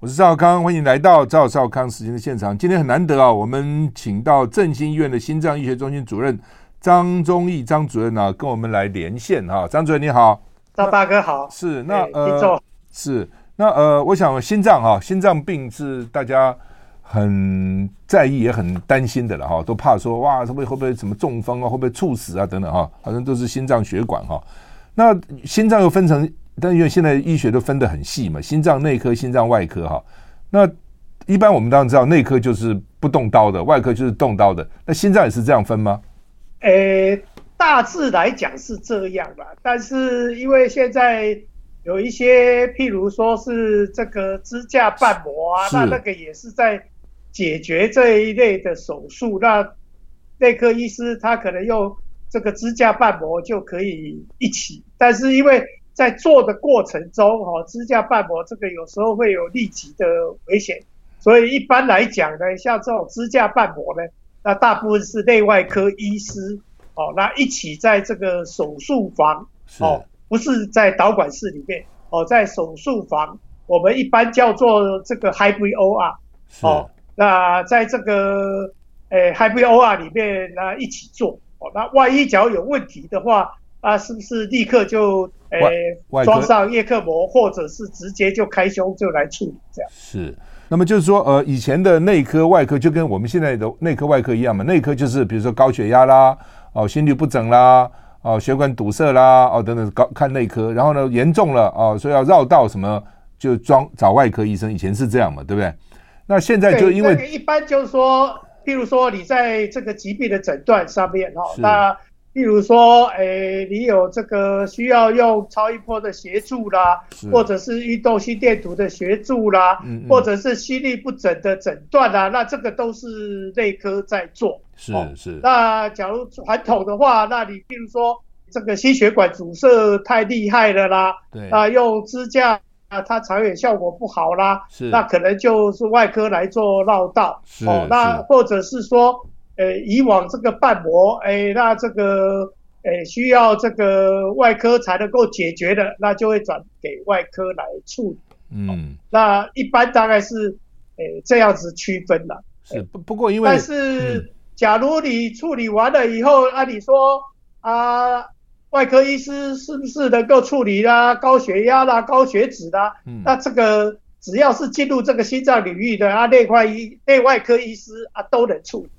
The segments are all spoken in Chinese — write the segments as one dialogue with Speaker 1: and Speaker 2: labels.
Speaker 1: 我是赵康，欢迎来到赵少康时间的现场。今天很难得啊，我们请到振兴医院的心脏医学中心主任张忠义张主任啊，跟我们来连线哈。张主任你好，
Speaker 2: 赵大哥好。
Speaker 1: 是那呃，是那呃，我想心脏哈，心脏病是大家很在意也很担心的了哈，都怕说哇，会不会会不会什么中风啊，会不会猝死啊等等哈，好像都是心脏血管哈。那心脏又分成。但因为现在医学都分得很细嘛，心脏内科、心脏外科哈。那一般我们当然知道，内科就是不动刀的，外科就是动刀的。那心脏也是这样分吗？
Speaker 2: 诶，大致来讲是这样吧。但是因为现在有一些，譬如说是这个支架瓣膜啊，那那个也是在解决这一类的手术。那内科医师他可能用这个支架瓣膜就可以一起，但是因为在做的过程中，哈，支架瓣膜这个有时候会有立即的危险，所以一般来讲呢，像这种支架瓣膜呢，那大部分是内外科医师，哦，那一起在这个手术房，哦，不是在导管室里面，哦，在手术房，我们一般叫做这个 Hybrid OR，哦，那在这个诶 Hybrid OR 里面那一起做，哦，那万一假如有问题的话。啊，是不是立刻就诶装上叶克膜，或者是直接就开胸就来处理这样？
Speaker 1: 是，那么就是说，呃，以前的内科、外科就跟我们现在的内科、外科一样嘛。内科就是比如说高血压啦，哦，心律不整啦，哦，血管堵塞啦，哦，等等，高看内科。然后呢，严重了哦，所以要绕道什么，就装找外科医生。以前是这样嘛，对不对？那现在就因
Speaker 2: 为、一般就是说，譬如说你在这个疾病的诊断上面哈，那。例如说，诶、欸，你有这个需要用超音波的协助啦，或者是运动心电图的协助啦，嗯嗯，或者是心律不整的诊断啦，那这个都是内科在做。
Speaker 1: 是是、哦。
Speaker 2: 那假如传统的话，那你譬如说这个心血管阻塞太厉害了啦，对，啊，用支架啊，它长远效果不好啦，是，那可能就是外科来做绕道。是。哦，那或者是说。呃，以往这个瓣膜，哎，那这个，哎，需要这个外科才能够解决的，那就会转给外科来处理。嗯，那一般大概是，哎，这样子区分了。
Speaker 1: 是，不不过因为，
Speaker 2: 但是，假如你处理完了以后，按理说啊，外科医师是不是能够处理啦，高血压啦，高血脂啦？嗯，那这个只要是进入这个心脏领域的啊，内外医、内外科医师啊，都能处理。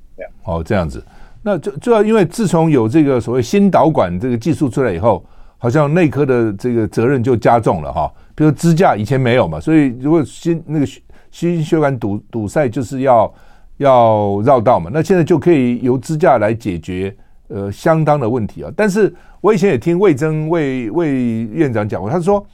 Speaker 1: 哦，这样子，那就主要因为自从有这个所谓心导管这个技术出来以后，好像内科的这个责任就加重了哈。比如支架以前没有嘛，所以如果心那个心血管堵堵塞，就是要要绕道嘛。那现在就可以由支架来解决呃相当的问题啊。但是我以前也听魏征魏魏院长讲过，他说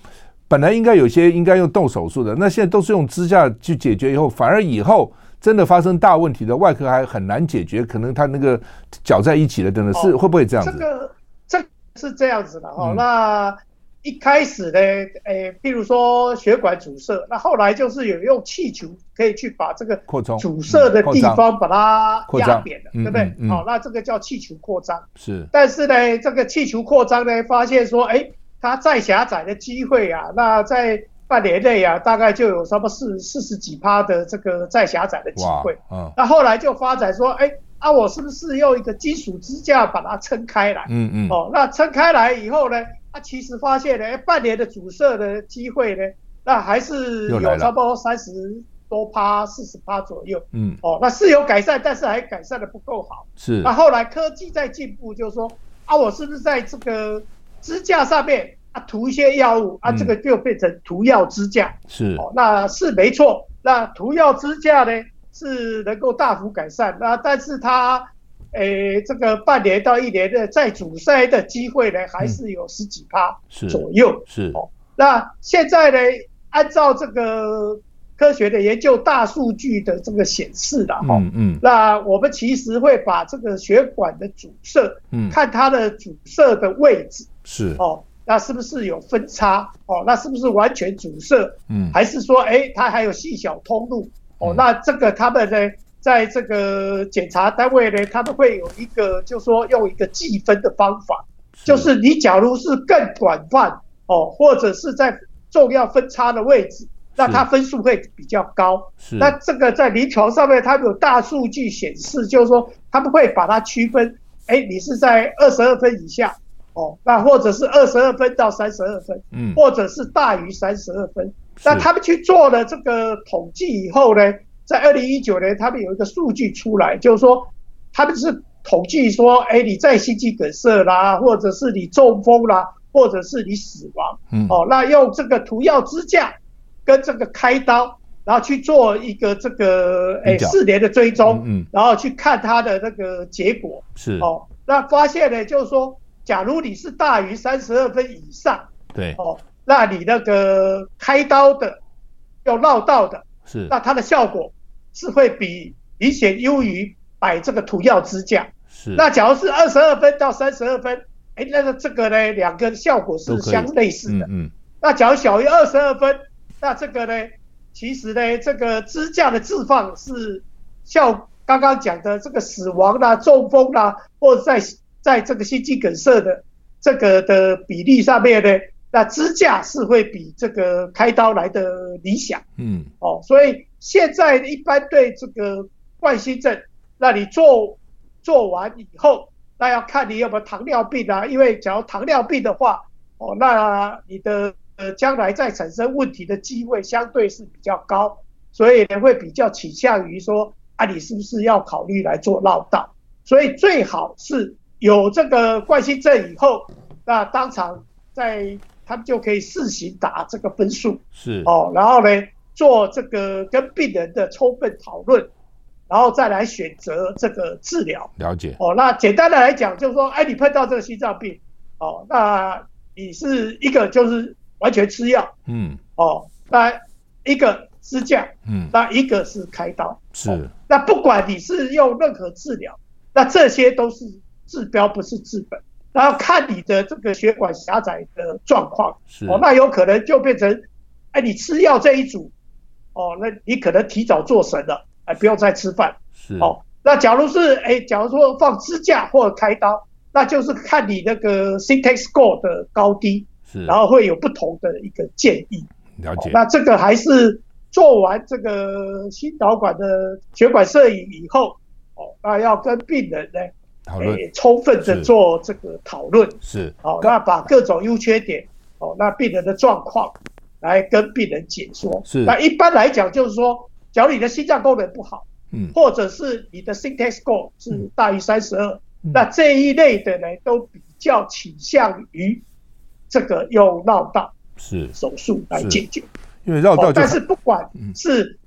Speaker 1: 本来应该有些应该用动手术的，那现在都是用支架去解决以后，反而以后。真的发生大问题的外科还很难解决，可能他那个搅在一起了，等等，是会不会这样子？
Speaker 2: 这个这是这样子的哈、哦嗯。那一开始呢，诶，譬如说血管阻塞，那后来就是有用气球可以去把这个扩张阻塞的地方把它压扁了，对不对？好、那这个叫气球扩张。是。但是呢，这个气球扩张呢，发现说，哎，它再狭窄的机会啊，那在。半年内啊，大概就有差不多四四十几趴的这个再狭窄的机会。嗯。那后来就发展说，哎，啊，我是不是用一个金属支架把它撑开来？嗯嗯。哦，那撑开来以后呢，啊，其实发现呢，半年的阻塞的机会呢，那还是有差不多三十多趴、四十趴左右。嗯。哦，那是有改善，但是还改善的不够好。是。那后来科技在进步，就是说，啊，我是不是在这个支架上面？啊，涂一些药物啊，这个就变成涂药支架。是、那是没错。那涂药支架呢，是能够大幅改善。那但是它，诶、欸，这个半年到一年的再阻塞的机会呢，还是有十几趴左右。嗯、是，是，哦，那现在呢，按照这个科学的研究大数据的这个显示的哈，嗯嗯，那我们其实会把这个血管的阻塞，嗯，看它的阻塞的位置，是，哦。那是不是有分叉？哦，那是不是完全阻塞？嗯，还是说，哎、欸，它还有细小通路？哦，那这个他们呢，在这个检查单位呢，他们会有一个，就是说用一个计分的方法，就是你假如是更广泛，哦，或者是在重要分叉的位置，那它分数会比较高。是，那这个在临床上面，它有大数据显示，就是说他们会把它区分，哎，你是在二十二分以下，哦，那或者是二十二分到三十二分，嗯，或者是大于三十二分。那他们去做了这个统计以后呢，在二零一九年，他们有一个数据出来，就是说他们是统计说，哎，你在心肌梗塞啦，或者是你中风啦，或者是你死亡，嗯，哦，那用这个涂药支架跟这个开刀，然后去做一个这个哎四年的追踪，嗯，然后去看他的那个结果。是。哦，那发现呢，就是说，假如你是大于三十二分以上，对，哦。那你那个开刀的，要绕道的，是，那它的效果是会比明显优于摆这个涂药支架。是，那假如是二十二分到三十二分，哎，那个这个呢，两个效果是相类似的。嗯，嗯，那假如小于二十二分，那这个呢，其实呢，这个支架的置放是效刚刚讲的这个死亡啦、中风啦，或者在在这个心肌梗塞的这个的比例上面呢。那支架是会比这个开刀来的理想，嗯，哦，所以现在一般对这个冠心症，那你做做完以后，那要看你有没有糖尿病啊，因为假如糖尿病的话，哦，那你的呃将来再产生问题的机会相对是比较高，所以呢会比较倾向于说，啊，你是不是要考虑来做绕道？所以最好是有这个冠心症以后，那当场在他们就可以试行打这个分数，是。哦，然后呢，做这个跟病人的充分讨论，然后再来选择这个治疗。
Speaker 1: 了解。
Speaker 2: 哦，那简单的来讲，就是说，哎，你碰到这个心脏病，哦，那你是一个就是完全吃药，嗯，哦，那一个支架，嗯，那一个是开刀，是、哦。那不管你是用任何治疗，那这些都是治标，不是治本。然后看你的这个血管狭窄的状况，是哦，那有可能就变成，哎，你吃药这一组，哦，那你可能提早做神了，哎，不用再吃饭，是哦。那假如是，哎，假如说放支架或者开刀，那就是看你那个 CTEX score 的高低，是，然后会有不同的一个建议。
Speaker 1: 了解。哦，
Speaker 2: 那这个还是做完这个心导管的血管摄影以后，哦，那要跟病人呢。讨论，充分的做这个讨论。是，好，那把各种优缺点，哦，那病人的状况来跟病人解说。是。那一般来讲就是说，假如你的心脏功能不好，嗯，或者是你的 CTEX score 是大于三十二，那这一类的呢都比较倾向于这个用绕道是。手术来解决，
Speaker 1: 因为绕道，
Speaker 2: 但是不管是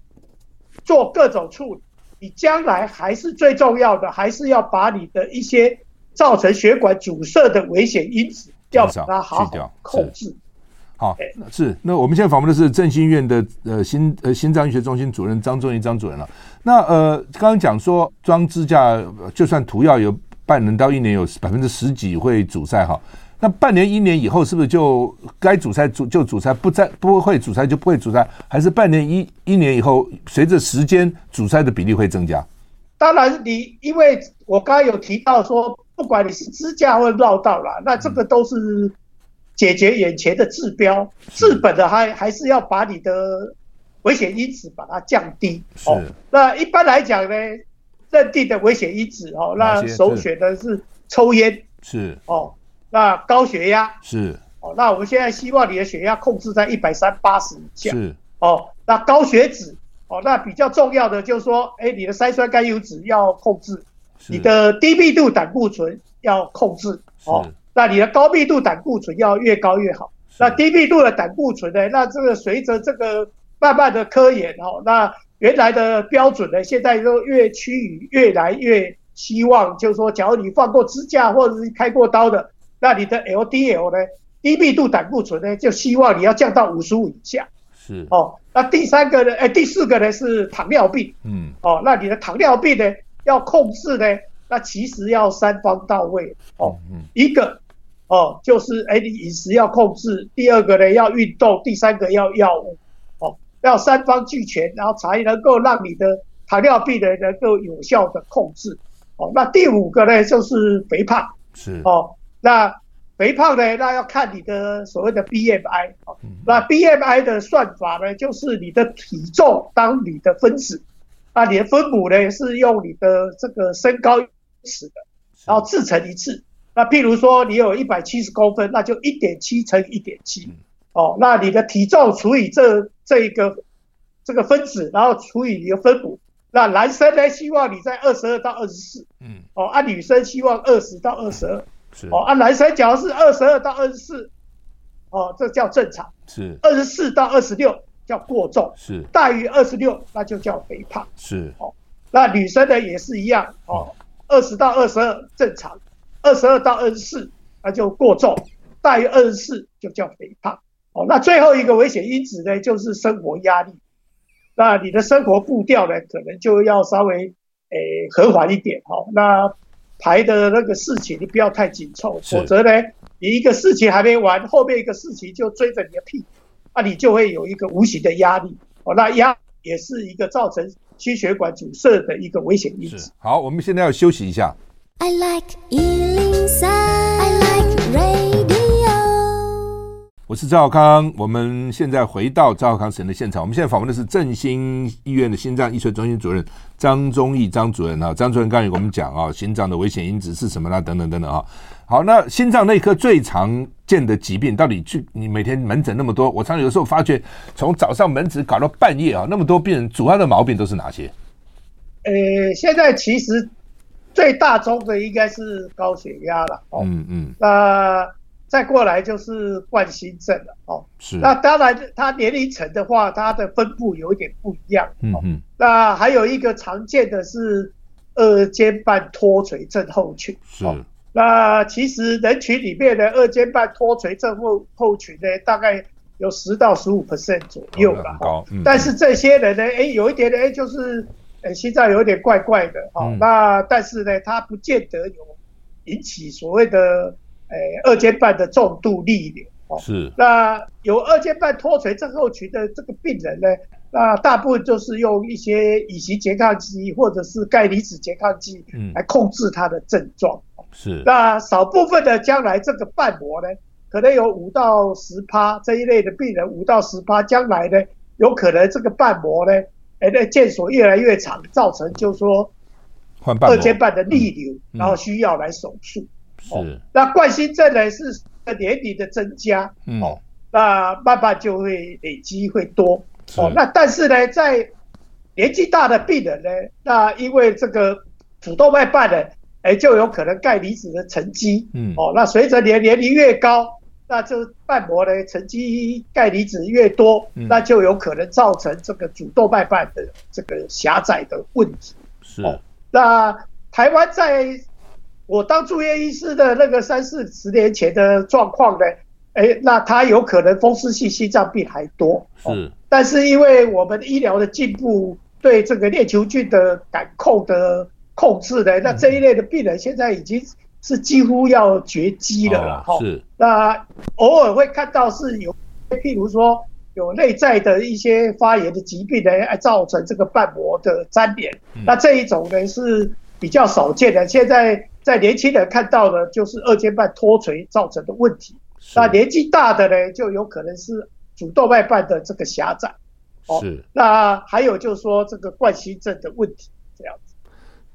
Speaker 2: 做各种处理。你将来还是最重要的，还是要把你的一些造成血管阻塞的危险因子要把它好好控制。
Speaker 1: 好，是。那我们现在访问的是振兴医院的呃心呃心脏医学中心主任张宗义张主任了。那呃刚刚讲说装支架，就算涂药有半年到一年有百分之十几会阻塞哈。那半年一年以后是不是就该阻塞阻就阻塞，不再不会阻塞就不会阻塞？还是半年一一年以后，随着时间阻塞的比例会增加？
Speaker 2: 当然，你因为我刚刚有提到说，不管你是支架或绕道啦，那这个都是解决眼前的治标，治本的还还是要把你的危险因子把它降低。是。哦，那一般来讲呢，认定的危险因子哦，那首选的是抽烟。是。哦。那高血压是哦，那我们现在希望你的血压控制在一百三八十以下是哦。那高血脂哦，那比较重要的就是说，哎，你的三酸甘油脂要控制，你的低密度胆固醇要控制哦。那你的高密度胆固醇要越高越好。那低密度的胆固醇呢？那这个随着这个慢慢的科研哦，那原来的标准呢，现在都越趋于越来越希望，就是说，假如你放过支架或者是开过刀的。那你的 LDL 呢？低密度胆固醇呢？就希望你要降到五十五以下。是哦。那第三个呢？哎，第四个呢是糖尿病。嗯。哦，那你的糖尿病呢要控制呢？那其实要三方到位。哦。嗯。一个哦，就是哎，你饮食要控制；第二个呢要运动；第三个要药物。哦，要三方俱全，然后才能够让你的糖尿病呢能够有效的控制。哦，那第五个呢就是肥胖。是哦。那肥胖呢，那要看你的所谓的 BMI 啊。那 BMI 的算法呢，就是你的体重当你的分子，那你的分母呢是用你的这个身高尺的，然后制成一次。那譬如说你有一百七十公分，那就一点七乘以一点七。哦，那你的体重除以这这一个这个分子，然后除以你的分母。那男生呢，希望你在二十二到二十四。嗯。哦，啊，女生希望二十到二十二。是。哦，啊，男生假如是二十二到二十四，哦，这叫正常。是。二十四到二十六叫过重。是。大于二十六，那就叫肥胖。是。哦，那女生呢也是一样。哦，二十到二十二正常，二十二到二十四那就过重，大于二十四就叫肥胖。哦，那最后一个危险因子呢，就是生活压力。那你的生活步调呢，可能就要稍微诶、欸、和缓一点。好，那排的那个事情你不要太紧凑，否则呢，你一个事情还没完，后面一个事情就追着你的屁股，那你就会有一个无形的压力。哦，那压也是一个造成心血管阻塞的一个危险因子。
Speaker 1: 好，我们现在要休息一下。I like 是赵少康，我们现在回到赵少康神的现场。我们现在访问的是振兴医院的心脏医学中心主任张忠义张主任啊。张主任刚才跟我们讲啊，心脏的危险因子是什么啦？等等等等啊。好，那心脏内科最常见的疾病，到底去你每天门诊那么多，我常常有时候发觉，从早上门诊搞到半夜啊，那么多病人，主要的毛病都是哪些？
Speaker 2: 呃，现在其实最大宗的应该是高血压了。嗯嗯。那再过来就是冠心症了哦，是。那当然，它年龄层的话，它的分布有一点不一样。嗯嗯。那还有一个常见的是二尖瓣脱垂症候群。是。那其实人群里面的二尖瓣脱垂症候候群呢，大概有十到十五 percent 左右吧。高。但是这些人呢，哎，有一点呢，就是呃心脏有点怪怪的。哦。那但是呢，他不见得有引起所谓的。诶，二尖瓣的重度逆流哦，是。那有二尖瓣脱垂症候群的这个病人呢，那大部分就是用一些乙型拮抗剂或者是钙离子拮抗剂，嗯，来控制他的症状。是。那少部分的将来这个瓣膜呢，可能有五到十趴这一类的病人，五到十趴将来呢，有可能这个瓣膜呢，哎，那腱索越来越长，造成就是说，二尖瓣的逆流，然后需要来手术。是、哦，那冠心症呢是年龄的增加，嗯、哦，那慢慢就会累积会多，哦，那但是呢，在年纪大的病人呢，那因为这个主动脉瓣呢，哎，就有可能钙离子的沉积，嗯，哦，那随着年年龄越高，那就瓣膜呢沉积钙离子越多，嗯，那就有可能造成这个主动脉瓣的这个狭窄的问题，是，哦，那台湾在。我当住院医师的那个三四十年前的状况呢，哎，那他有可能风湿性心脏病还多。是、哦，但是因为我们医疗的进步，对这个链球菌的感控的控制呢，那这一类的病人现在已经是几乎要绝迹了了。哈、哦，是。那偶尔会看到是有，譬如说有内在的一些发炎的疾病呢，造成这个瓣膜的粘连。嗯、那这一种呢是比较少见的。现在。在年轻人看到的，就是二尖瓣脱垂造成的问题。那年纪大的呢，就有可能是主动脉瓣的这个狭窄。是。那还有就是说，这个冠心症的问题这样子。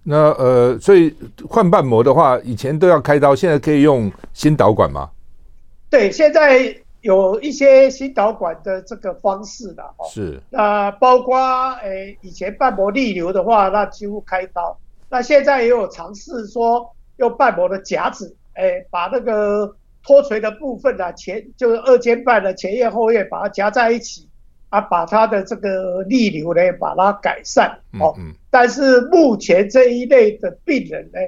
Speaker 1: 那呃，所以换瓣膜的话，以前都要开刀，现在可以用新导管吗？
Speaker 2: 对，现在有一些新导管的这个方式了。是。那包括诶、欸，以前瓣膜逆流的话，那几乎开刀。那现在也有尝试说。用瓣膜的夹子，哎、欸，把那个脱垂的部分呢、啊，前就是二尖瓣的前叶后叶，把它夹在一起，啊，把它的这个逆流呢，把它改善。哦，嗯嗯、但是目前这一类的病人呢，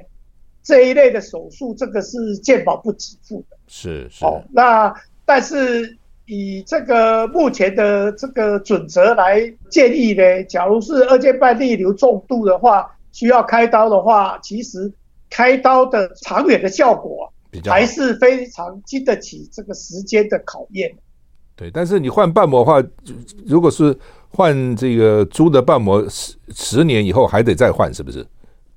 Speaker 2: 这一类的手术，这个是健保不给付的。是是。哦，那但是以这个目前的这个准则来建议呢，假如是二尖瓣逆流重度的话，需要开刀的话，其实。开刀的长远的效果还是非常经得起这个时间的考验。
Speaker 1: 对，但是你换瓣膜的话，如果是换这个猪的瓣膜，十十年以后还得再换，是不是？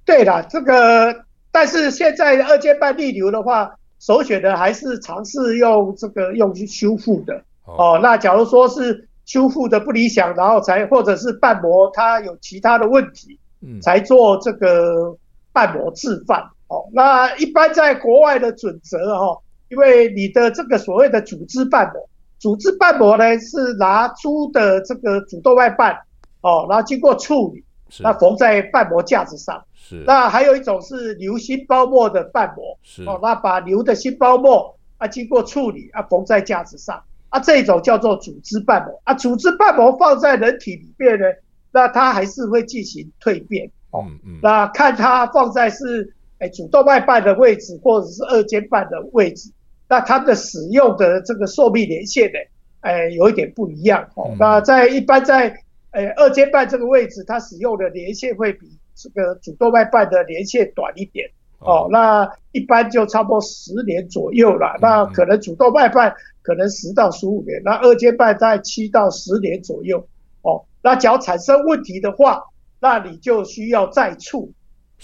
Speaker 2: 对的，这个但是现在二尖瓣逆流的话，首选的还是尝试用这个用去修复的哦，哦。那假如说是修复的不理想，然后才或者是瓣膜它有其他的问题，嗯，才做这个瓣膜置放哦。那一般在国外的准则哦，因为你的这个所谓的组织瓣膜，组织瓣膜呢是拿猪的这个主动脉瓣哦，然后经过处理，那缝在瓣膜架子上。是，那还有一种是牛心包膜的瓣膜，是。哦，那把牛的心包膜啊经过处理啊缝在架子上。啊，这种叫做组织瓣膜啊，组织瓣膜放在人体里面呢，那它还是会进行蜕变哦，嗯嗯，那看它放在是诶主动脉瓣的位置或者是二尖瓣的位置，那它的使用的这个寿命年限呢，诶有一点不一样哦，那在一般在诶二尖瓣这个位置，它使用的年限会比。这个主动脉瓣的年限短一点哦，那一般就差不多十年左右了。那可能主动脉瓣可能十到十五年，那二尖瓣在七到十年左右哦。那只要产生问题的话，那你就需要再处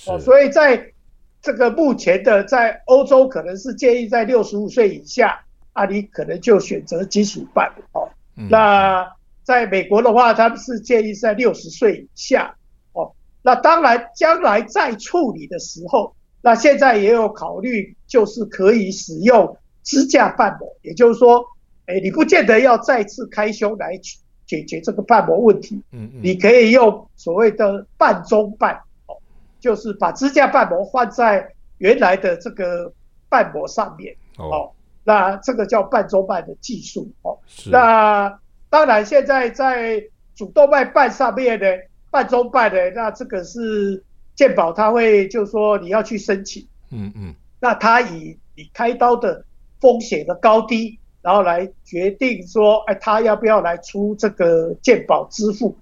Speaker 2: 哦。所以在这个目前的在欧洲可能是建议在六十五岁以下啊，你可能就选择金属瓣哦。那在美国的话，他们是建议在六十岁以下。哦那当然，将来再处理的时候，那现在也有考虑，就是可以使用支架瓣膜，也就是说，哎，你不见得要再次开胸来解决这个瓣膜问题，嗯嗯，你可以用所谓的半中瓣，哦，就是把支架瓣膜换在原来的这个瓣膜上面，哦，那这个叫半中瓣的技术，哦，那当然现在在主动脉瓣上面呢。半中瓣的，那这个是健保，他会就是说你要去申请，嗯嗯，那他以你开刀的风险的高低，然后来决定说，哎，他要不要来出这个鉴保支付？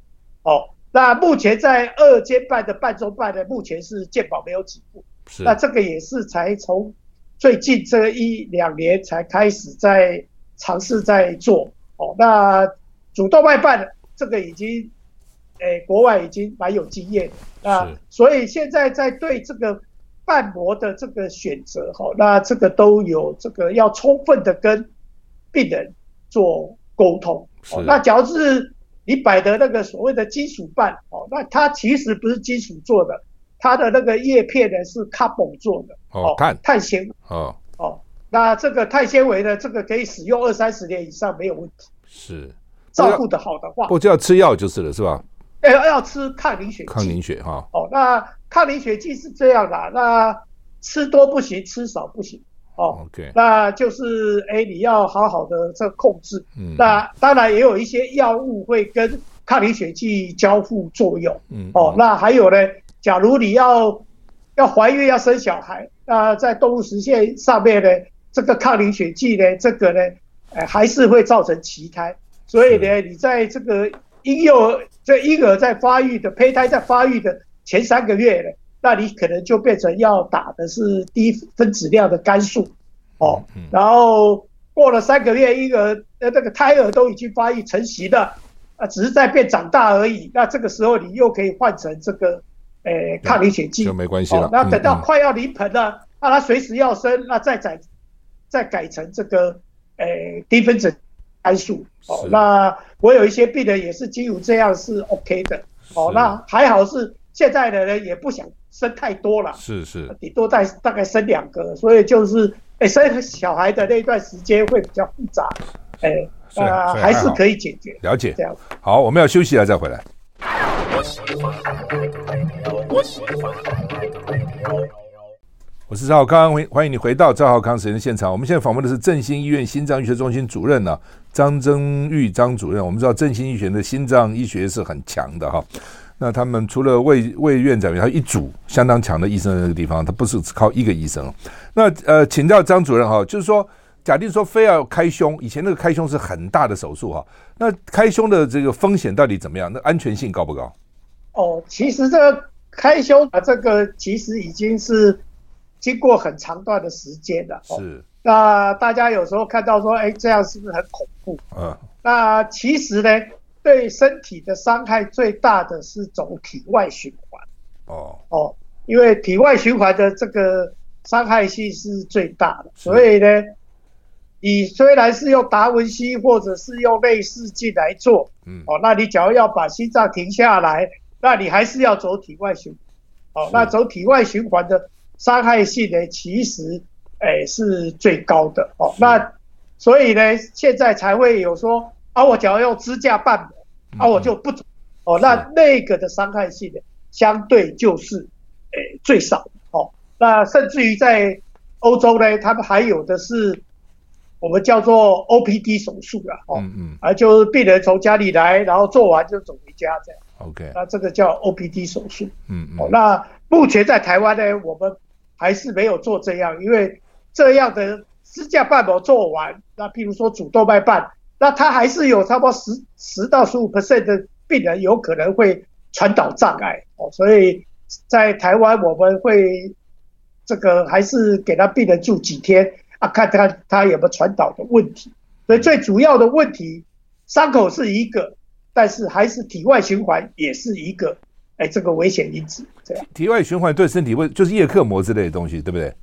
Speaker 2: 哦，那目前在二尖瓣的半中瓣呢，目前是鉴保没有起步，是，那这个也是才从最近这一两年才开始在尝试在做，哦，那主动脉瓣的这个已经。诶，国外已经蛮有经验的啊，所以现在在对这个瓣膜的这个选择哈，那这个都有这个要充分的跟病人做沟通。那假如是你摆的那个所谓的金属瓣哦，那它其实不是金属做的，它的那个叶片呢是 carbon 做的哦，碳碳纤哦哦，那这个碳纤维呢，这个可以使用二三十年以上没有问题，是照顾的好的话，
Speaker 1: 不就要吃药就是了，是吧？
Speaker 2: 要要吃抗凝血，
Speaker 1: 抗凝血哈。
Speaker 2: 哦，那抗凝血剂是这样的，那吃多不行，吃少不行。哦，OK，那就是哎，你要好好的这控制。嗯，那当然也有一些药物会跟抗凝血剂交互作用。嗯，哦，那还有呢，假如你要要怀孕要生小孩，那在动物实验上面呢，这个抗凝血剂呢，这个呢，哎，还是会造成畸胎。所以呢，你在这个。婴幼儿这婴儿在发育的胚胎在发育的前三个月呢，那你可能就变成要打的是低分子量的肝素，哦，然后过了三个月，婴儿呃那个胎儿都已经发育成型了，啊，只是在变长大而已。那这个时候你又可以换成这个，诶抗凝血剂
Speaker 1: 就没关系了。
Speaker 2: 那等到快要临盆了，那他随时要生，那再改再改成这个，诶低分子。肝素哦，那我有一些病人也是基于这样是 OK 的哦，那还好是现在的人也不想生太多了，是是，顶多带大概生两个，所以就是哎、欸、生小孩的那一段时间会比较复杂，哎、欸，呃还是可以解决，
Speaker 1: 了解这样。好，我们要休息了再回来。我是赵少康，欢迎你回到赵浩康时间的现场。我们现在访问的是振兴医院心脏医学中心主任呢、啊，张增玉张主任。我们知道振兴医学的心脏医学是很强的哈。那他们除了魏魏院长，还有一组相当强的医生在那个地方，他不是只靠一个医生。那呃，请教张主任哈，就是说，假定说非要开胸，以前那个开胸是很大的手术哈，那开胸的这个风险到底怎么样？那安全性高不高？
Speaker 2: 哦，其实这个开胸啊，这个其实已经是。经过很长段的时间了，是、哦。那大家有时候看到说，哎，这样是不是很恐怖？嗯。那其实呢，对身体的伤害最大的是走体外循环。哦。哦，因为体外循环的这个伤害性是最大的。所以呢，你虽然是用达文西或者是用内视镜来做，嗯，哦，那你假如要把心脏停下来，那你还是要走体外循环，哦，那走体外循环的伤害性呢，其实，哎，是最高的，哦，那所以呢，现在才会有说，啊，我只要用支架瓣膜，啊，我就不走，哦，那那个的伤害性呢，相对就是。诶，最少哦，那甚至于在欧洲呢，他们还有的是我们叫做 OPD 手术了哦，嗯嗯，啊，就是病人从家里来，然后做完就走回家这样，OK，那这个叫 OPD 手术，嗯嗯，哦，那目前在台湾呢，我们还是没有做这样，因为这样的支架瓣膜做完，那譬如说主动脉瓣，那它还是有差不多十十到十五 percent 的病人有可能会传导障碍哦，所以。在台湾，我们会这个还是给他病人住几天啊，看他他有没有传导的问题。所以最主要的问题，伤口是一个，但是还是体外循环也是一个，哎，这个危险因子。这样，
Speaker 1: 体外循环对身体会就是叶克膜之类的东西，对不对？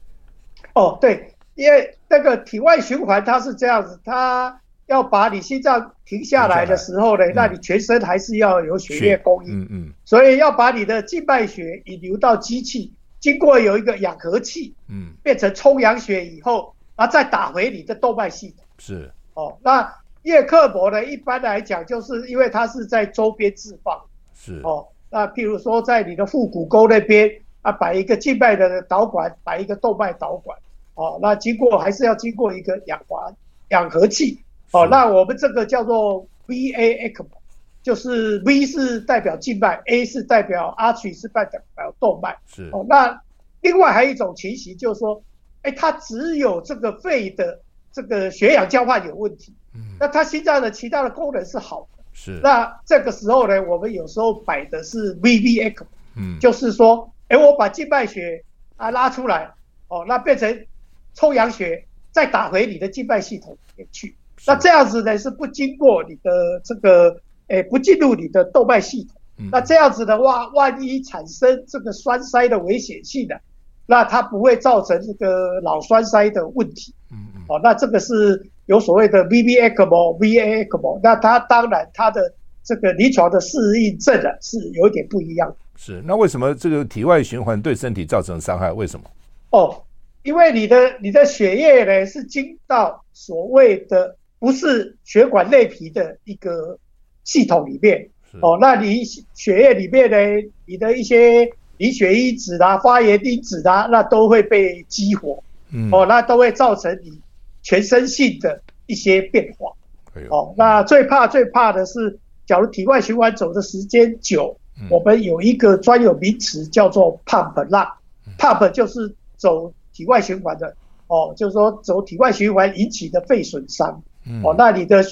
Speaker 2: 哦，对，因为那个体外循环它是这样子，它。要把你心脏停下来的时候呢，那你全身还是要有血液供应。嗯嗯。所以要把你的静脉血引流到机器，经过有一个氧合器，嗯，变成充氧血以后，然后再打回你的动脉系统。是。哦，那叶克膜呢？一般来讲，就是因为它是在周边置放。是。哦，那譬如说在你的腹股沟那边啊，摆一个静脉的导管，摆一个动脉导管。哦，那经过还是要经过一个氧化氧合器。哦，那我们这个叫做 VA ECMO，就是 V 是代表静脉，A 是代表 Artery 是代表动脉。是哦，那另外还有一种情形就是说，哎，它只有这个肺的这个血氧交换有问题，嗯，那它心脏的其他的功能是好的。是，那这个时候呢，我们有时候摆的是 VV ECMO，嗯，就是说，哎，我把静脉血啊拉出来，哦，那变成抽氧血，再打回你的静脉系统里面去。那这样子呢，是不经过你的这个，诶、欸，不进入你的动脉系统。嗯、那这样子的话，万一产生这个栓塞的危险性呢，那它不会造成这个脑栓塞的问题。嗯嗯。哦，那这个是有所谓的 VV ECMO、VA ECMO，那它当然它的这个临床的适应症啊是有一点不一样。
Speaker 1: 是，那为什么这个体外循环对身体造成伤害？为什么？
Speaker 2: 哦，因为你的你的血液呢是经到所谓的。不是血管内皮的一个系统里面。哦，那你血液里面呢，你的一些凝血因子啊、发炎因子啊，那都会被激活，嗯，哦，那都会造成你全身性的一些变化，哦，那最怕最怕的是，假如体外循环走的时间久，我们有一个专有名词叫做 pump luck，pump 就是走体外循环的，哦，就是说走体外循环引起的肺损伤。哦，那你的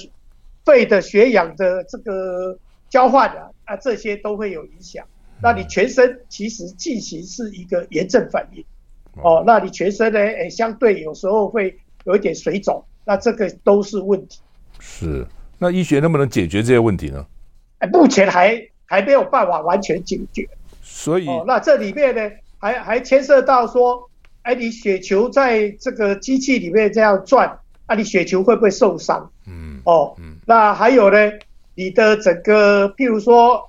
Speaker 2: 肺的血氧的这个交换啊，啊，这些都会有影响。那你全身其实进行是一个炎症反应。哦，那你全身呢，诶，相对有时候会有一点水肿，那这个都是问题。
Speaker 1: 是，那医学能不能解决这些问题呢？
Speaker 2: 哎，目前还还没有办法完全解决。
Speaker 1: 所以，
Speaker 2: 哦，那这里面呢，还还牵涉到说，哎，你血球在这个机器里面这样转。啊，你血球会不会受伤？嗯，哦，嗯，那还有呢，你的整个，譬如说，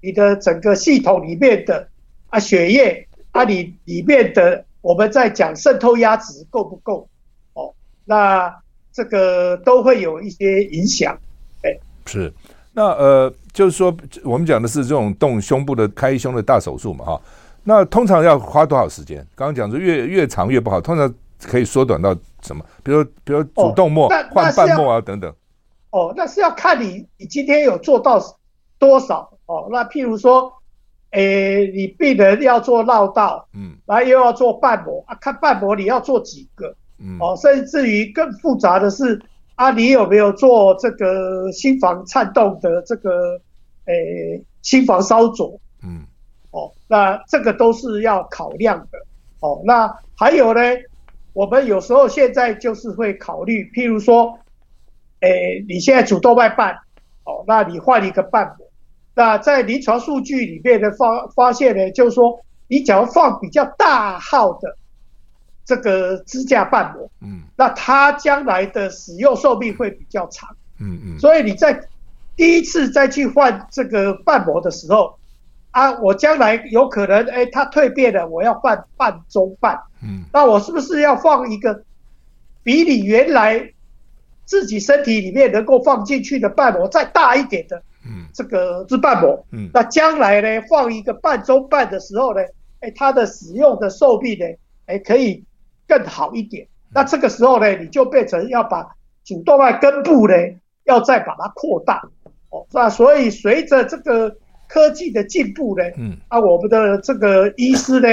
Speaker 2: 你的整个系统里面的啊血液，啊你里面的，我们在讲渗透压值够不够？哦，那这个都会有一些影响。哎，
Speaker 1: 是，那呃，就是说，我们讲的是这种动胸部的开胸的大手术嘛，哈，那通常要花多少时间？刚刚讲说越越长越不好，通常。可以缩短到什么？比如，比如主动脉换瓣膜啊等等。
Speaker 2: 哦，那是要看你你今天有做到多少哦。那譬如说，诶，你病人要做绕道，嗯，然后又要做瓣膜啊，看瓣膜你要做几个，嗯，哦，甚至于更复杂的是啊，你有没有做这个心房颤动的这个诶心房烧灼？嗯，哦，那这个都是要考量的。哦，那还有呢？我们有时候现在就是会考虑，譬如说，诶，你现在主动脉瓣，哦，那你换一个瓣膜。那在临床数据里面的发发现呢，就是说，你只要放比较大号的这个支架瓣膜，嗯，那它将来的使用寿命会比较长，嗯嗯，所以你在第一次再去换这个瓣膜的时候，啊，我将来有可能，哎，它蜕变了，我要换半中半，嗯，那我是不是要放一个比你原来自己身体里面能够放进去的瓣膜再大一点的，嗯，这个支瓣膜，嗯，那将来呢，放一个半中半的时候呢，哎，它的使用的寿命呢，哎，可以。更好一点，那这个时候呢，你就变成要把主动脉根部呢，要再把它扩大，哦，那所以随着这个科技的进步呢，嗯，啊，我们的这个医师呢，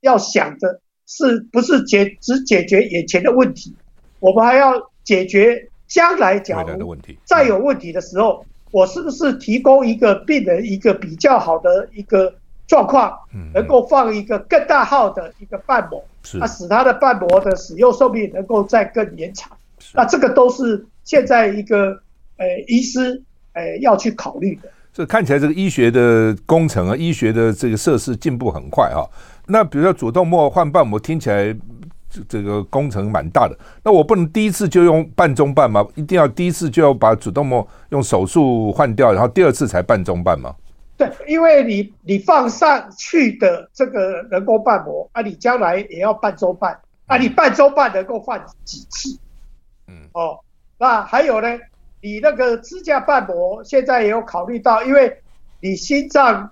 Speaker 2: 要想的是不是解只解决眼前的问题，我们还要解决将来假如再有问题的时候，我是不是提供一个病人一个比较好的一个。状况能够放一个更大号的一个瓣膜，是啊，使他的瓣膜的使用寿命能够再更延长。那这个都是现在一个呃医师呃要去考虑的。
Speaker 1: 这看起来这个医学的工程啊，医学的这个设施进步很快啊。那比如说主动脉换瓣膜，听起来这个工程蛮大的。那我不能第一次就用半中瓣吗？一定要第一次就要把主动脉用手术换掉，然后第二次才半中瓣吗？
Speaker 2: 对，因为你你放上去的这个人工瓣膜啊，你将来也要半周半啊，你半周半能够换几次？嗯，哦，那还有呢，你那个支架瓣膜现在也有考虑到，因为你心脏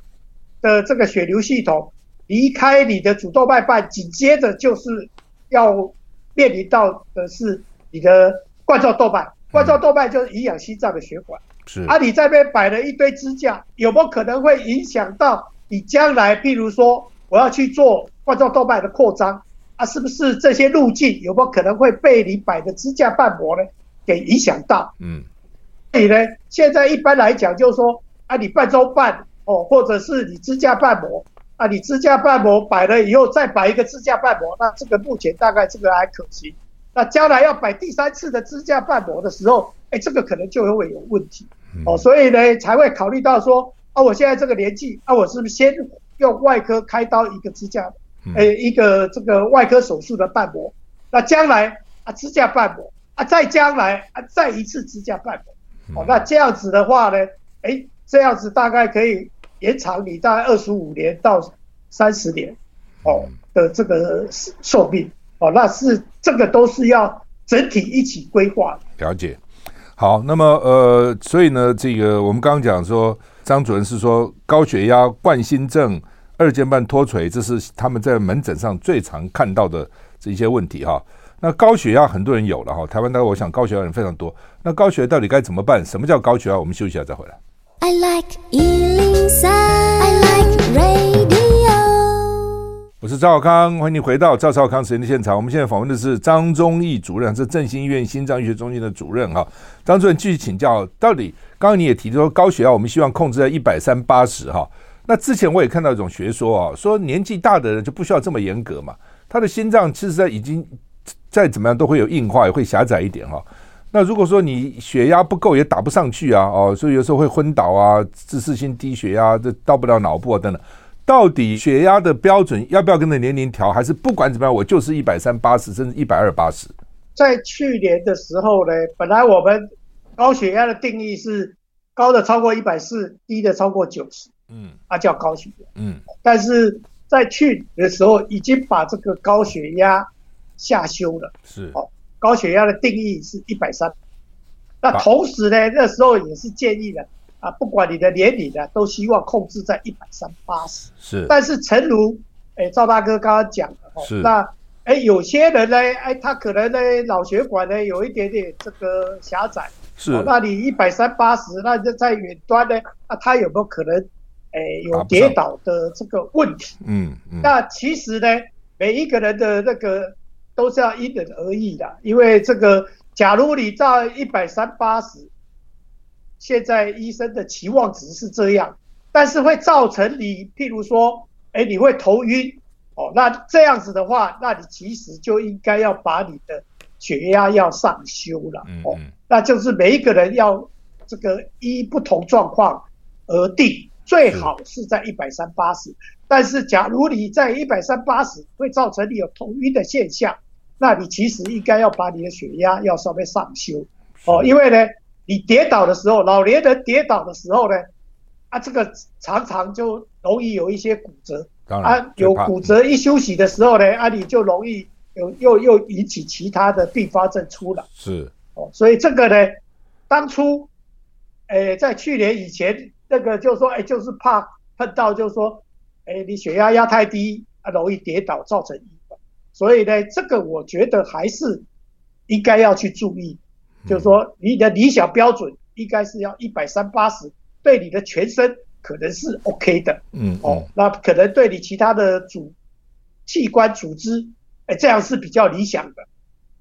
Speaker 2: 的这个血流系统离开你的主动脉瓣，紧接着就是要面临到的是你的冠状动脉，冠状动脉就是营养心脏的血管。是啊，你这边摆了一堆支架，有没有可能会影响到你将来？譬如说，我要去做冠状动脉的扩张，啊，是不是这些路径有没有可能会被你摆的支架瓣膜呢给影响到？嗯，所以呢，现在一般来讲就是说，啊，你半周半哦，或者是你支架瓣膜，啊，你支架瓣膜摆了以后再摆一个支架瓣膜，那这个目前大概这个还可行。那将来要摆第三次的支架瓣膜的时候，哎，这个可能就会有问题。哦，所以呢，才会考虑到说，啊，我现在这个年纪，啊，我是不是先用外科开刀一个支架，呃，一个这个外科手术的瓣膜，那将来啊支架瓣膜，啊，再将来啊再一次支架瓣膜，哦，那这样子的话呢，哎，这样子大概可以延长你大概二十五年到三十年，哦的这个寿命，哦，那是这个都是要整体一起规划。
Speaker 1: 了解。好，那么呃，所以呢，这个我们刚刚讲说，张主任是说高血压、冠心症、二尖瓣脱垂，这是他们在门诊上最常看到的这些问题哈。那高血压很多人有了哈，台湾大概我想高血压人非常多。那高血压到底该怎么办？什么叫高血压？我们休息一下再回来。I like 103, I like radio 我是赵少康，欢迎你回到赵少康时间的现场。我们现在访问的是张忠义主任，是振兴医院心脏医学中心的主任哈。张主任继续请教，到底刚刚你也提到说高血压，我们希望控制在一百三八十哈。那之前我也看到一种学说啊，说年纪大的人就不需要这么严格嘛，他的心脏其实在已经再怎么样都会有硬化，也会狭窄一点哈。那如果说你血压不够，也打不上去啊，哦，所以有时候会昏倒啊，姿势性低血压，这到不了脑部啊等等。到底血压的标准要不要跟着年龄调，还是不管怎么样，我就是一百三八十，甚至一百二八十？
Speaker 2: 在去年的时候呢，本来我们高血压的定义是高的超过一百四，低的超过九十，嗯，它叫高血压，嗯。但是在去年的时候，已经把这个高血压下修了，是。哦，高血压的定义是一百三，那同时呢，那时候也是建议的。啊，不管你的年龄呢，都希望控制在一百三八十。是，但是诚如，哎、欸，赵大哥刚刚讲的哈，是那，哎、欸，有些人呢，哎、欸，他可能呢，脑血管呢有一点点这个狭窄。是、哦，那你一百三八十，那就在远端呢，那他有没有可能，诶、欸，有跌倒的这个问题？嗯嗯。那其实呢，每一个人的那个都是要因人而异的，因为这个，假如你在一百三八十。现在医生的期望值是这样，但是会造成你，譬如说，哎，你会头晕，哦，那这样子的话，那你其实就应该要把你的血压要上修了，哦，那就是每一个人要这个依不同状况而定最好是在一百三八十。但是假如你在一百三八十会造成你有头晕的现象，那你其实应该要把你的血压要稍微上修。哦，因为呢，你跌倒的时候，老年人跌倒的时候呢，啊，这个常常就容易有一些骨折，啊，有骨折一休息的时候呢，啊，你就容易有又又引起其他的并发症出来，
Speaker 1: 是。
Speaker 2: 哦，所以这个呢，当初，诶，在去年以前，那个就是说，诶，就是怕碰到就是说，诶，你血压压太低啊，容易跌倒造成所以呢，这个我觉得还是应该要去注意。就是说，你的理想标准应该是要一百三八十，对你的全身可能是 OK 的，嗯，嗯，哦，那可能对你其他的组器官组织，哎，这样是比较理想的，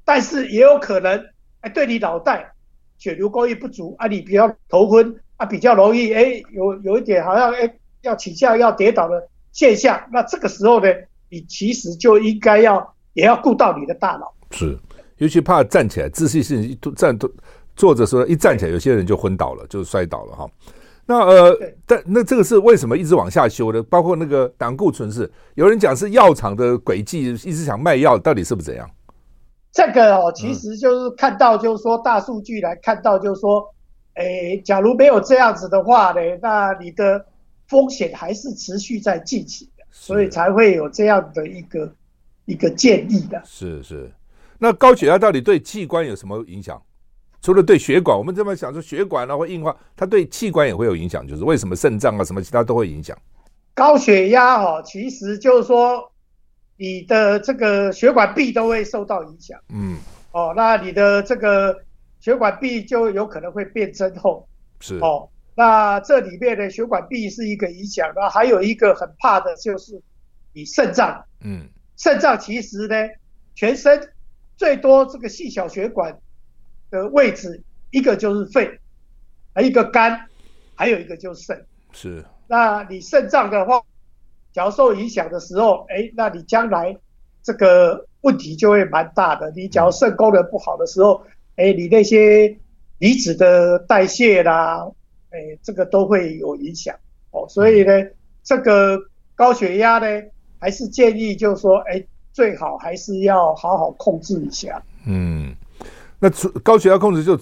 Speaker 2: 但是也有可能，哎，对你脑袋血流供应不足啊，你比较头昏啊，比较容易，哎，有有一点好像哎要倾向要跌倒的现象，那这个时候呢，你其实就应该要也要顾到你的大脑，
Speaker 1: 是。尤其怕站起来，自信心一站都坐着说一站起来，有些人就昏倒了，就摔倒了哈。那呃，但那这个是为什么一直往下修的？包括那个胆固醇是有人讲是药厂的诡计，一直想卖药，到底是不是这样？
Speaker 2: 这个哦，其实就是看到就是说大数据来看到就是说，诶、欸，假如没有这样子的话呢，那你的风险还是持续在进行的，所以才会有这样的一个一个建议的。
Speaker 1: 是是。那高血压到底对器官有什么影响？除了对血管，我们这么想说血管啊会硬化，它对器官也会有影响。就是为什么肾脏啊什么其他都会影响？
Speaker 2: 高血压哦，其实就是说你的这个血管壁都会受到影响。嗯，哦，那你的这个血管壁就有可能会变增厚。
Speaker 1: 是
Speaker 2: 哦，那这里面的血管壁是一个影响，那还有一个很怕的就是你肾脏。嗯，肾脏其实呢，全身。最多这个细小血管的位置，一个就是肺，还一个肝，还有一个就是肾。
Speaker 1: 是。
Speaker 2: 那你肾脏的话，假如受影响的时候，哎，那你将来这个问题就会蛮大的。你假如肾功能不好的时候，哎，你那些离子的代谢啦，哎，这个都会有影响。哦，所以呢，这个高血压呢，还是建议就是说，哎。最好还是要好好控制一下。
Speaker 1: 嗯，那主高血压控制就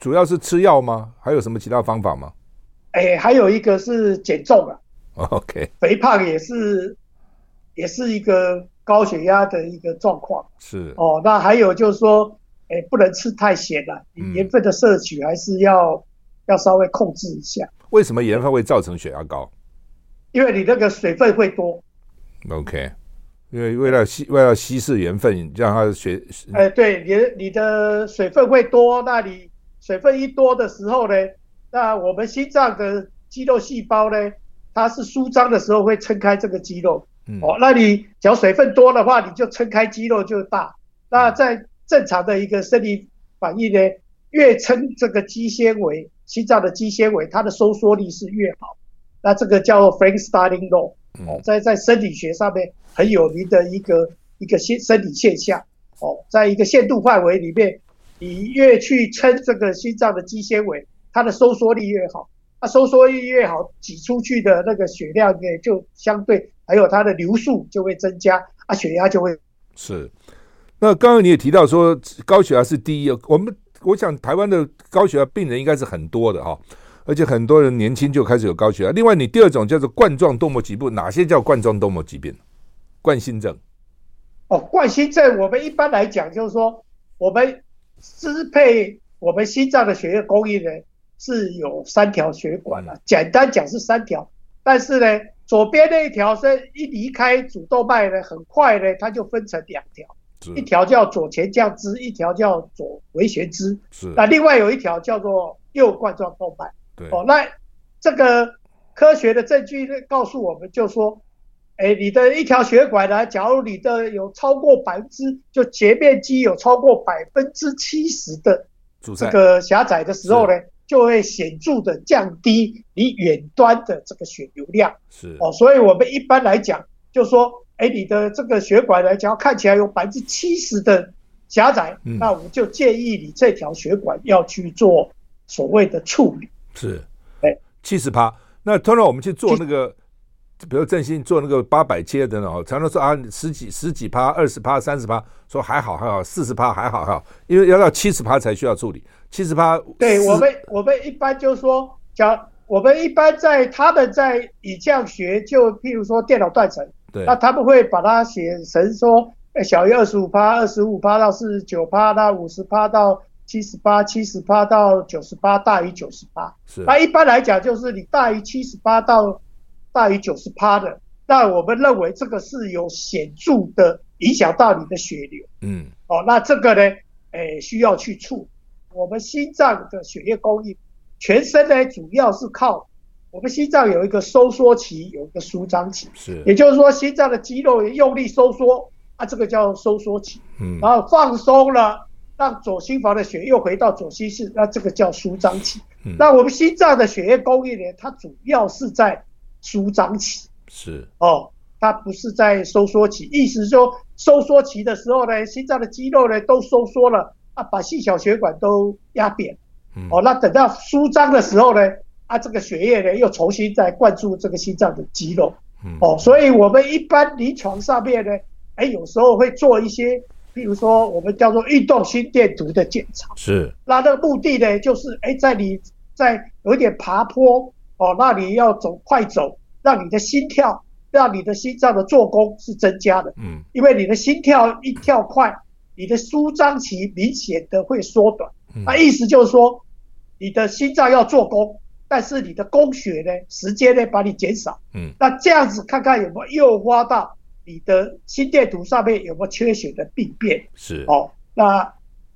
Speaker 1: 主要是吃药吗？还有什么其他方法吗？
Speaker 2: 哎、欸，还有一个是减重啊。
Speaker 1: OK，
Speaker 2: 肥胖也是也是一个高血压的一个状况。
Speaker 1: 是
Speaker 2: 哦，那还有就是说，哎、欸，不能吃太咸了，盐分的摄取还是要、嗯、要稍微控制一下。
Speaker 1: 为什么盐分会造成血压高？
Speaker 2: 因为你那个水分会多。
Speaker 1: OK。因为为了稀为了稀释盐分，让它血，
Speaker 2: 哎、欸，对，你的你的水分会多，那你水分一多的时候呢，那我们心脏的肌肉细胞呢，它是舒张的时候会撑开这个肌肉，嗯、哦，那你只要水分多的话，你就撑开肌肉就大。那在正常的一个生理反应呢，越撑这个肌纤维，心脏的肌纤维，它的收缩力是越好。那这个叫做 Frank-Starling law，哦，在在生理学上面。很有名的一个一个现生理现象哦，在一个限度范围里面，你越去撑这个心脏的肌纤维，它的收缩力越好，它收缩力越好，挤出去的那个血量呢就相对，还有它的流速就会增加，啊，血压就会
Speaker 1: 是。那刚刚你也提到说高血压是第一，我们我想台湾的高血压病人应该是很多的哈，而且很多人年轻就开始有高血压。另外，你第二种叫做冠状动脉疾病，哪些叫冠状动脉疾病？冠心症，
Speaker 2: 哦，冠心症，我们一般来讲就是说，我们支配我们心脏的血液供应呢是有三条血管了，简单讲是三条，但是呢，左边那一条是一离开主动脉呢，很快呢，它就分成两条，一条叫左前降支，一条叫左回旋支，是，那另外有一条叫做右冠状动脉，对，哦，那这个科学的证据告诉我们，就说。哎，你的一条血管呢，假如你的有超过百分之，就截面积有超过百分之七十的这个狭窄的时候呢，就会显著的降低你远端的这个血流量。是。哦，所以我们一般来讲，就说，哎，你的这个血管呢，只要看起来有百分之七十的狭窄，嗯，那我们就建议你这条血管要去做所谓的处理。
Speaker 1: 是，哎，七十趴。那通常我们去做那个，比如振兴做那个八百切的呢，常常说啊十几十几趴、二十趴、三十趴，说还好还好，四十趴还好还好，因为要到七十趴才需要处理。七十趴，
Speaker 2: 对我们我们一般就是说，讲我们一般在他们在以这样学，就譬如说电脑断层，
Speaker 1: 对，
Speaker 2: 那他们会把它写成说，小于二十五趴、二十五趴到四十九趴到五十趴到。七十八，七十八到九十八，大于九十八。
Speaker 1: 是。
Speaker 2: 那一般来讲，就是你大于七十八到大于九十趴的，那我们认为这个是有显著的影响到你的血流。
Speaker 1: 嗯。
Speaker 2: 哦，那这个呢，诶，需要去处。我们心脏的血液供应，全身呢主要是靠我们心脏有一个收缩期，有一个舒张期。
Speaker 1: 是。
Speaker 2: 也就是说，心脏的肌肉用力收缩，啊，这个叫收缩期。
Speaker 1: 嗯。
Speaker 2: 然后放松了。让左心房的血又回到左心室，那这个叫舒张期。嗯。那我们心脏的血液供应呢？它主要是在舒张期。
Speaker 1: 是。哦，
Speaker 2: 它不是在收缩期。意思说，收缩期的时候呢，心脏的肌肉呢都收缩了，啊，把细小血管都压扁。嗯。哦，那等到舒张的时候呢，啊，这个血液呢又重新再灌注这个心脏的肌肉。嗯。哦，所以我们一般临床上面呢，哎，有时候会做一些。比如说，我们叫做运动心电图的检查，
Speaker 1: 是。
Speaker 2: 那这个目的呢，就是哎，在你在有一点爬坡哦，那你要走快走，让你的心跳，让你的心脏的做工是增加的。嗯。因为你的心跳一跳快，你的舒张期明显的会缩短。嗯。那意思就是说，你的心脏要做工，但是你的供血呢，时间呢，把你减少。嗯。那这样子看看有没有诱发到。你的心电图上面有没有缺血的病变？
Speaker 1: 是
Speaker 2: 哦，那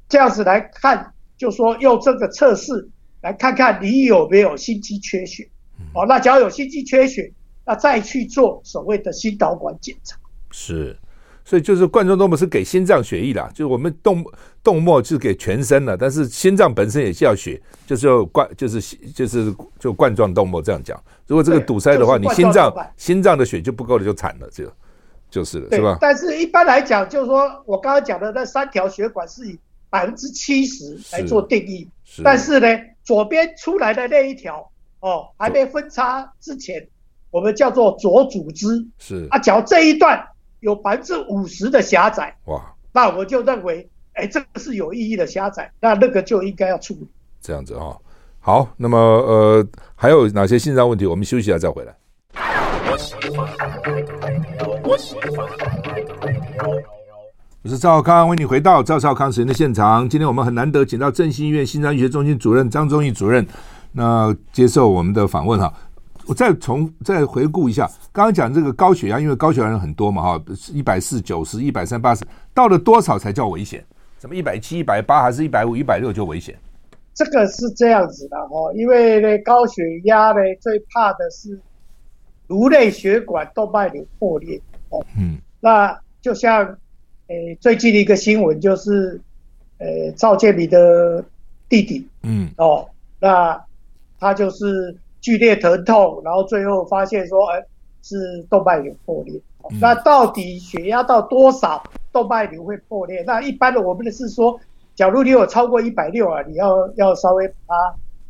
Speaker 2: 这样子来看，就说用这个测试来看看你有没有心肌缺血。嗯、哦，那只要有心肌缺血，那再去做所谓的心导管检查。
Speaker 1: 是，所以就是冠状动脉是给心脏血液啦，就是我们动动脉是给全身的，但是心脏本身也需要血，就是要冠就是就是就冠状动脉这样讲。如果这个堵塞的话，就是、你心脏心脏的血就不够了，就惨了，这个。就是了，是吧？
Speaker 2: 但是一般来讲，就是说我刚刚讲的那三条血管是以百分之七十来做定义，是。但是呢，左边出来的那一条哦，还没分叉之前，我们叫做左组织。
Speaker 1: 是
Speaker 2: 啊，只要这一段有百分之五十的狭窄，
Speaker 1: 哇，
Speaker 2: 那我就认为，哎，这个是有意义的狭窄，那那个就应该要处理。
Speaker 1: 这样子啊、哦，好，那么呃，还有哪些心脏问题？我们休息一下再回来。我是赵康，为你回到赵少康时间的现场。今天我们很难得请到振兴医院心脏医学中心主任张忠义主任，那接受我们的访问哈。我再重再回顾一下，刚刚讲这个高血压，因为高血压人很多嘛哈，一百四、九十、一百三、八十，到了多少才叫危险？什么一百七、一百八，还是一百五、一百六就危险？
Speaker 2: 这个是这样子的哈，因为呢高血压呢最怕的是颅内血管动脉瘤破裂哦。嗯，那就像，诶、欸，最近的一个新闻就是，呃、欸，赵建明的弟弟，嗯，哦，那他就是剧烈疼痛，然后最后发现说，哎、欸，是动脉瘤破裂。嗯、那到底血压到多少动脉瘤会破裂？那一般的我们的是说，假如你有超过一百六啊，你要要稍微把它，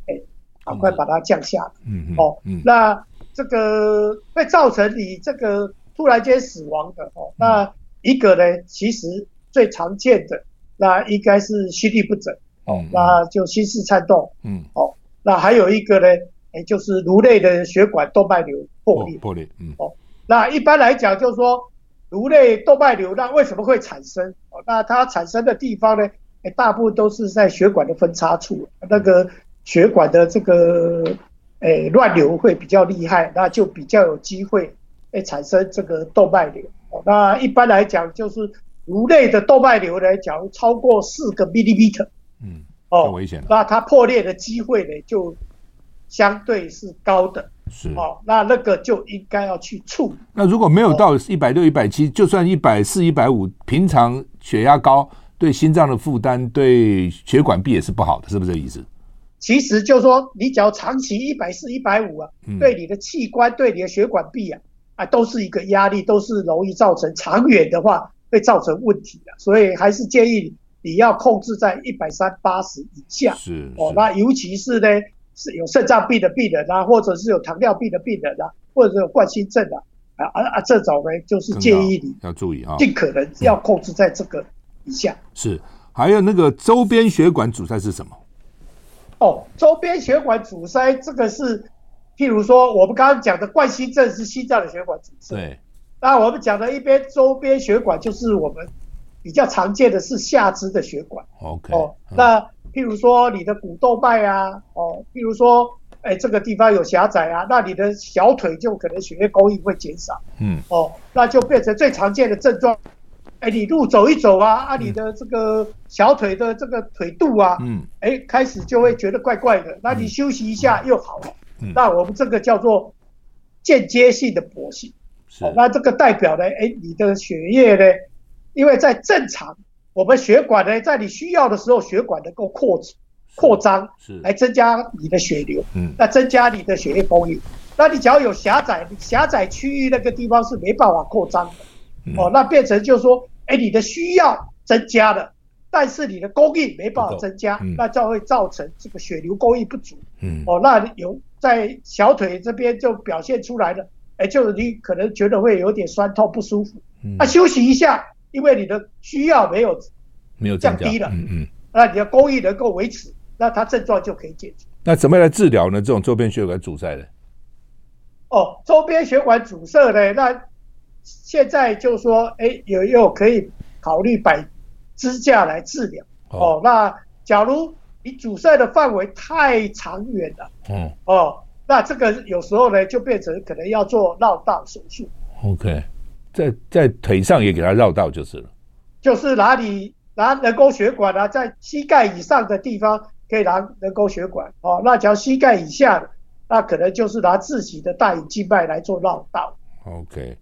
Speaker 2: 哎、欸，赶快把它降下来。嗯嗯。哦，嗯、那这个会造成你这个。突然间死亡的哦，那一个呢，其实最常见的那应该是心律不整哦，那就心室颤动，嗯，哦，那还有一个呢，哎，就是颅内的血管动脉瘤破裂，
Speaker 1: 破裂，嗯，
Speaker 2: 哦，那一般来讲就是说颅内动脉瘤那为什么会产生？哦，那它产生的地方呢，哎，大部分都是在血管的分叉处，那个血管的这个哎乱流会比较厉害，那就比较有机会。会产生这个动脉瘤，那一般来讲就是颅内的动脉瘤呢，假如超过四个 millimeter，嗯，哦，危险，那它破裂的机会呢就相对是高的，是，哦，那那个就应该要去处理。
Speaker 1: 那如果没有到一百六、一百七，就算一百四、一百五，平常血压高，对心脏的负担、对血管壁也是不好的，是不是这个意思？
Speaker 2: 其实就是说，你只要长期一百四、一百五啊，嗯，对你的器官、对你的血管壁啊。啊，都是一个压力，都是容易造成长远的话会造成问题的，所以还是建议你要控制在一百三八十以下。是，是哦，那尤其是呢，是有肾脏病的病人啊，或者是有糖尿病的病人啊，或者是有冠心症啊，啊啊啊，这种呢就是建议你
Speaker 1: 要注意啊，
Speaker 2: 尽可能要控制在这个以下。嗯、
Speaker 1: 是，还有那个周边血管阻塞是什么？
Speaker 2: 哦，周边血管阻塞这个是，譬如说我们刚刚讲的冠心症是心脏的血管阻塞。
Speaker 1: 对。
Speaker 2: 那我们讲的一边周边血管就是我们比较常见的是下肢的血管。
Speaker 1: OK。
Speaker 2: 哦，那譬如说你的股动脉啊，哦，譬如说，哎，这个地方有狭窄啊，那你的小腿就可能血液供应会减少。
Speaker 1: 嗯。
Speaker 2: 哦，那就变成最常见的症状。哎，你路走一走啊，啊，你的这个小腿的这个腿肚啊，嗯，哎，开始就会觉得怪怪的。那你休息一下又好了。嗯。那我们这个叫做间接性的跛行。是。那这个代表呢，哎，你的血液呢，因为在正常，我们血管呢，在你需要的时候，血管能够扩扩张，是来增加你的血流。嗯。那增加你的血液供应。那你只要有狭窄，狭窄区域那个地方是没办法扩张的。哦，那变成就是说。哎，你的需要增加了，但是你的供应没办法增加，嗯、那就会造成这个血流供应不足。嗯，哦，那有在小腿这边就表现出来了，哎，就是你可能觉得会有点酸痛不舒服。嗯，那休息一下，因为你的需要没有没有降低了。嗯嗯，那你的供应能够维持，那它症状就可以解决。
Speaker 1: 那怎么样来治疗呢？这种周边血管阻塞的？
Speaker 2: 哦，周边血管阻塞呢，那。现在就说，哎，有又可以考虑摆支架来治疗。哦，哦，那假如你阻塞的范围太长远了，嗯，哦，那这个有时候呢，就变成可能要做绕道手术。
Speaker 1: OK，在在腿上也给他绕道就是了。
Speaker 2: 就是哪里拿人工血管啊，在膝盖以上的地方可以拿人工血管。哦，那假如膝盖以下的，那可能就是拿自己的大隐静脉来做绕道。
Speaker 1: OK。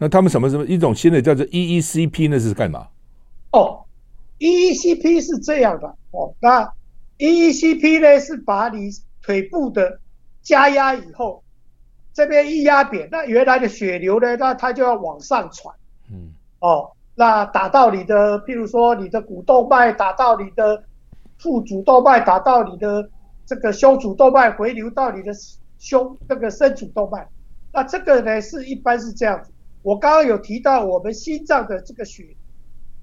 Speaker 1: 那他们什么什么一种新的叫做 EECP，那是干嘛？
Speaker 2: 哦，EECP 是这样的哦，那 EECP 呢是把你腿部的加压以后，这边一压扁，那原来的血流呢，那它就要往上传。嗯。哦，那打到你的，譬如说你的股动脉，打到你的腹主动脉，打到你的这个胸主动脉，回流到你的胸那个深主动脉。那这个呢是一般是这样子。我刚刚有提到我们心脏的这个血，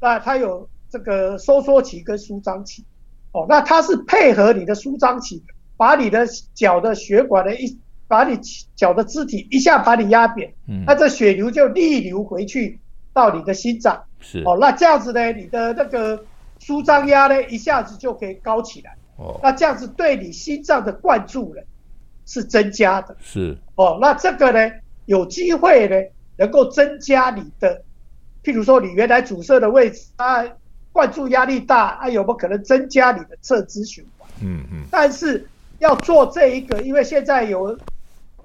Speaker 2: 那它有这个收缩期跟舒张期，哦，那它是配合你的舒张期，把你的脚的血管的一，把你脚的肢体一下把你压扁，嗯，那这血流就逆流回去到你的心脏，是，哦，那这样子呢，你的那个舒张压呢一下子就可以高起来，哦，那这样子对你心脏的灌注呢是增加的，
Speaker 1: 是，
Speaker 2: 哦，那这个呢有机会呢。能够增加你的，譬如说你原来阻塞的位置啊，灌注压力大啊，有没有可能增加你的侧支循环？嗯嗯。但是要做这一个，因为现在有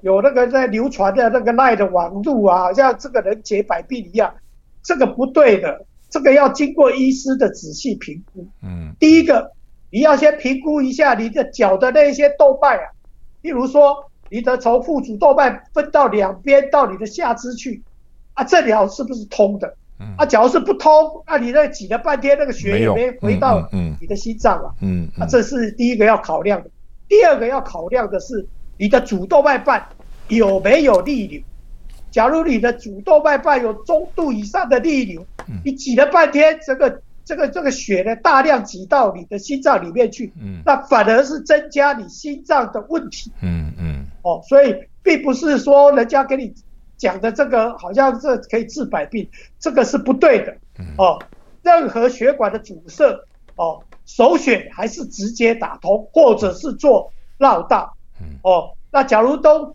Speaker 2: 有那个在流传的那个赖的网路啊，好像这个人解百病一样，这个不对的，这个要经过医师的仔细评估。嗯。第一个，你要先评估一下你的脚的那些动脉啊，例如说。你的从腹主动脉分到两边到你的下肢去，啊，这条是不是通的？嗯、啊，假如是不通，那、啊、你那挤了半天，那个血也没回到你的心脏啊。嗯，嗯，嗯，啊，这是第一个要考量的。第二个要考量的是你的主动脉瓣有没有逆流。假如你的主动脉瓣有中度以上的逆流，你挤了半天，这个。这个这个血呢，大量挤到你的心脏里面去，嗯，那反而是增加你心脏的问题，嗯嗯，哦，所以并不是说人家给你讲的这个好像这可以治百病，这个是不对的，哦，任何血管的阻塞，哦，首选还是直接打通，或者是做绕道，哦，那假如都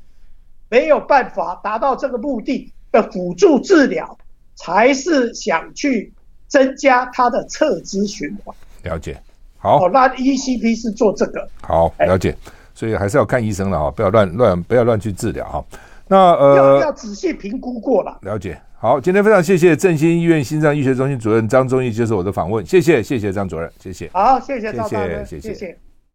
Speaker 2: 没有办法达到这个目的的辅助治疗，才是想去。增加它的侧支循环，
Speaker 1: 了解。好，
Speaker 2: 哦，那 ECP 是做这个。
Speaker 1: 好，了解。所以还是要看医生了哈，不要乱乱，不要乱去治疗哈。那呃，
Speaker 2: 要要仔细评估过了。
Speaker 1: 了解。好，今天非常谢谢振兴医院心脏医学中心主任张忠义接受我的访问，谢谢，谢谢张主任，谢谢。
Speaker 2: 好，谢谢赵大哥，谢谢。谢谢。